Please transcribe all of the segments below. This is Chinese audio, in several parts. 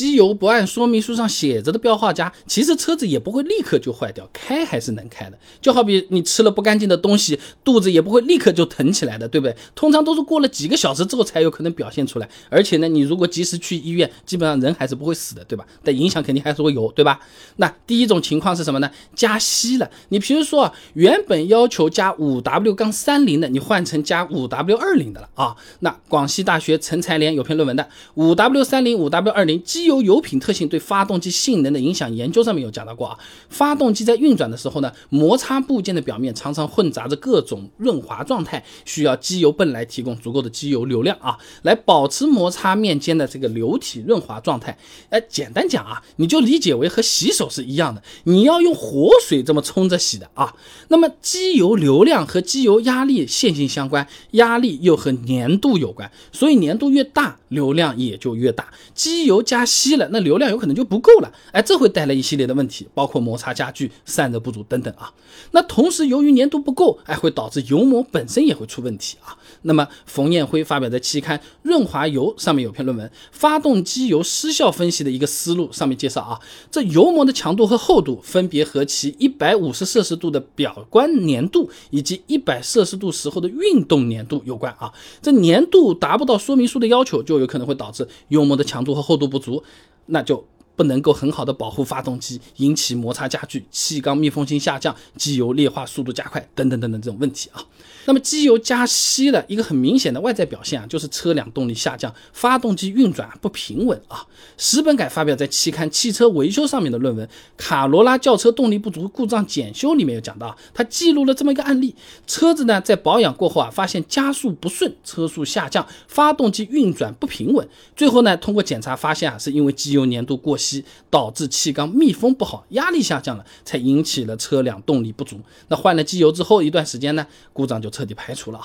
机油不按说明书上写着的标号加，其实车子也不会立刻就坏掉，开还是能开的。就好比你吃了不干净的东西，肚子也不会立刻就疼起来的，对不对？通常都是过了几个小时之后才有可能表现出来。而且呢，你如果及时去医院，基本上人还是不会死的，对吧？但影响肯定还是会有，对吧？那第一种情况是什么呢？加稀了。你比如说，原本要求加五 W 杠三零的，你换成加五 W 二零的了啊。那广西大学陈才莲有篇论文的五 W 三零五 W 二零机油油品特性对发动机性能的影响研究上面有讲到过啊。发动机在运转的时候呢，摩擦部件的表面常常混杂着各种润滑状态，需要机油泵来提供足够的机油流量啊，来保持摩擦面间的这个流体润滑状态。哎，简单讲啊，你就理解为和洗手是一样的，你要用活水这么冲着洗的啊。那么机油流量和机油压力线性相关，压力又和粘度有关，所以粘度越大，流量也就越大。机油加稀了，那流量有可能就不够了，哎，这会带来一系列的问题，包括摩擦加剧、散热不足等等啊。那同时由于粘度不够，哎，会导致油膜本身也会出问题啊。那么冯彦辉发表在期刊《润滑油》上面有篇论文，发动机油失效分析的一个思路，上面介绍啊，这油膜的强度和厚度分别和其一百五十摄氏度的表观粘度以及一百摄氏度时候的运动粘度有关啊。这粘度达不到说明书的要求，就有可能会导致油膜的强度和厚度不足，那就。不能够很好的保护发动机，引起摩擦加剧、气缸密封性下降、机油劣化速度加快等等等等这种问题啊。那么机油加稀的一个很明显的外在表现啊，就是车辆动力下降，发动机运转不平稳啊。石本凯发表在期刊《汽车维修》上面的论文《卡罗拉轿车动力不足故障检修》里面有讲到，他记录了这么一个案例：车子呢在保养过后啊，发现加速不顺，车速下降，发动机运转不平稳。最后呢，通过检查发现啊，是因为机油粘度过稀。导致气缸密封不好，压力下降了，才引起了车辆动力不足。那换了机油之后一段时间呢，故障就彻底排除了。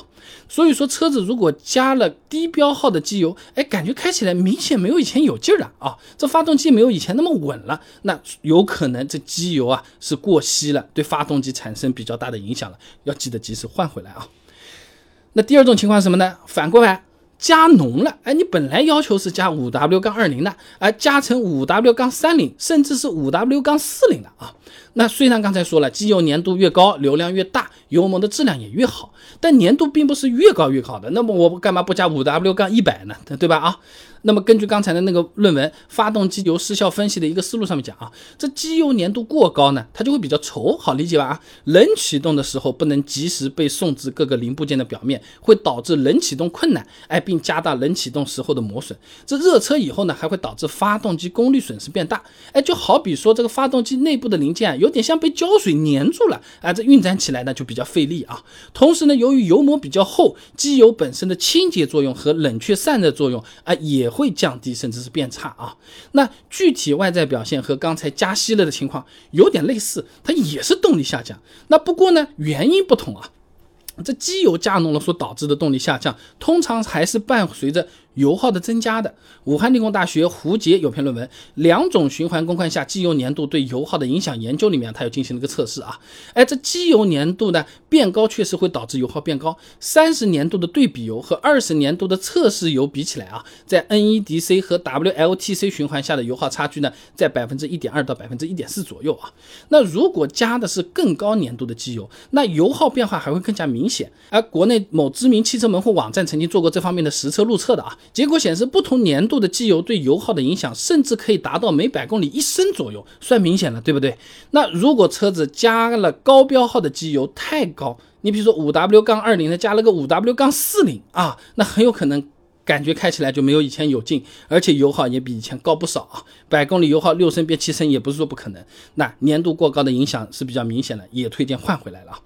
所以说，车子如果加了低标号的机油，哎，感觉开起来明显没有以前有劲儿了啊，这发动机没有以前那么稳了，那有可能这机油啊是过稀了，对发动机产生比较大的影响了，要记得及时换回来啊。那第二种情况是什么呢？反过来。加浓了，哎，你本来要求是加五 W 杠二零的，哎，加成五 W 杠三零，甚至是五 W 杠四零的啊。那虽然刚才说了，机油粘度越高，流量越大，油膜的质量也越好，但粘度并不是越高越好的。那么我干嘛不加五 W 杠一百呢？对吧？啊？那么根据刚才的那个论文《发动机油失效分析的一个思路》上面讲啊，这机油粘度过高呢，它就会比较稠，好理解吧？啊，冷启动的时候不能及时被送至各个零部件的表面，会导致冷启动困难，哎，并加大冷启动时候的磨损。这热车以后呢，还会导致发动机功率损失变大，哎，就好比说这个发动机内部的零件有有点像被胶水粘住了，啊，这运转起来呢就比较费力啊。同时呢，由于油膜比较厚，机油本身的清洁作用和冷却散热作用啊也。会降低甚至是变差啊，那具体外在表现和刚才加息了的情况有点类似，它也是动力下降。那不过呢，原因不同啊，这机油加浓了所导致的动力下降，通常还是伴随着。油耗的增加的，武汉理工大学胡杰有篇论文《两种循环工况下机油粘度对油耗的影响研究》里面，他又进行了一个测试啊。哎，这机油粘度呢变高，确实会导致油耗变高。三十年度的对比油和二十年度的测试油比起来啊，在 NEDC 和 WLTC 循环下的油耗差距呢，在百分之一点二到百分之一点四左右啊。那如果加的是更高粘度的机油，那油耗变化还会更加明显。而国内某知名汽车门户网站曾经做过这方面的实车路测的啊。结果显示，不同粘度的机油对油耗的影响，甚至可以达到每百公里一升左右，算明显了，对不对？那如果车子加了高标号的机油太高，你比如说五 W 杠二零的加了个五 W 杠四零啊，那很有可能感觉开起来就没有以前有劲，而且油耗也比以前高不少啊。百公里油耗六升变七升也不是说不可能。那粘度过高的影响是比较明显的，也推荐换回来了。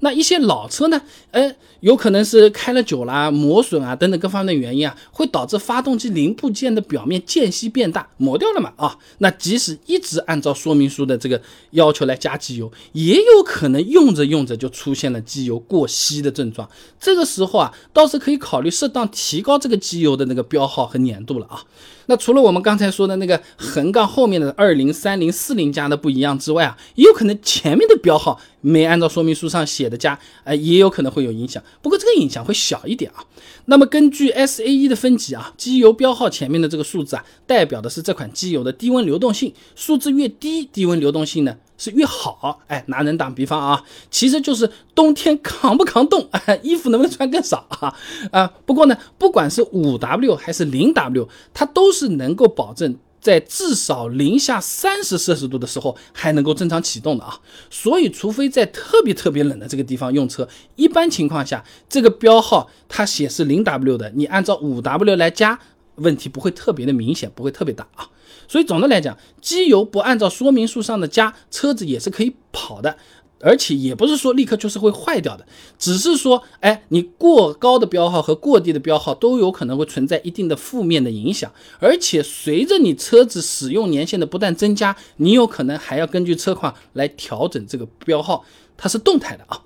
那一些老车呢？哎，有可能是开了久啦、磨损啊等等各方面的原因啊，会导致发动机零部件的表面间隙变大，磨掉了嘛？啊，那即使一直按照说明书的这个要求来加机油，也有可能用着用着就出现了机油过稀的症状。这个时候啊，倒是可以考虑适当提高这个机油的那个标号和粘度了啊。那除了我们刚才说的那个横杠后面的二零三零四零加的不一样之外啊，也有可能前面的标号没按照说明书上写的加，呃，也有可能会有影响，不过这个影响会小一点啊。那么根据 SAE 的分级啊，机油标号前面的这个数字啊，代表的是这款机油的低温流动性，数字越低，低温流动性呢是越好。哎，拿人打比方啊，其实就是冬天扛不扛冻，衣服能不能穿更少啊？啊，不过呢，不管是五 W 还是零 W，它都是能够保证。在至少零下三十摄氏度的时候还能够正常启动的啊，所以除非在特别特别冷的这个地方用车，一般情况下这个标号它显示零 W 的，你按照五 W 来加，问题不会特别的明显，不会特别大啊。所以总的来讲，机油不按照说明书上的加，车子也是可以跑的。而且也不是说立刻就是会坏掉的，只是说，哎，你过高的标号和过低的标号都有可能会存在一定的负面的影响。而且随着你车子使用年限的不断增加，你有可能还要根据车况来调整这个标号，它是动态的啊。